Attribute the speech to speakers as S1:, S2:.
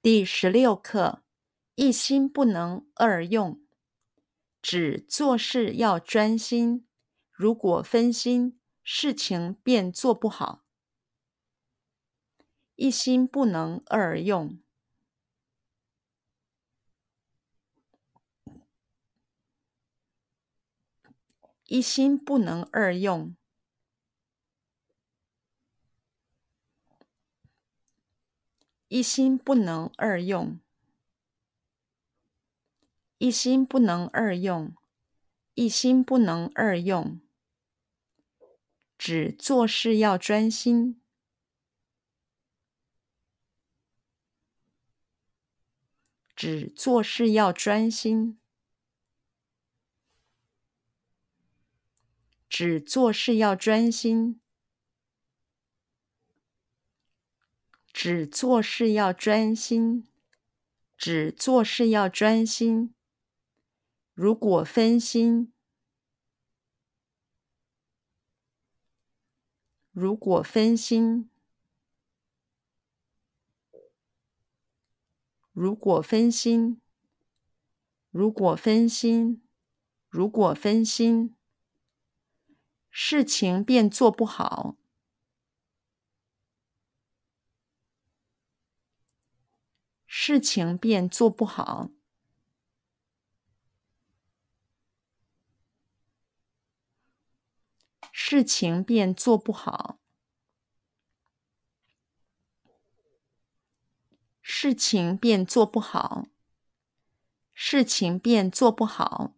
S1: 第十六课：一心不能二用，指做事要专心，如果分心，事情便做不好。一心不能二用，一心不能二用，一心不能二用，一心不能二用，一心不能二用，指做事要专心。指做事要专心，指做事要专心，只做事要专心，只做事要专心。如果分心，如果分心。如果分心，如果分心，如果分心，事情便做不好，事情便做不好，事情便做不好。事情便做不好，事情便做不好。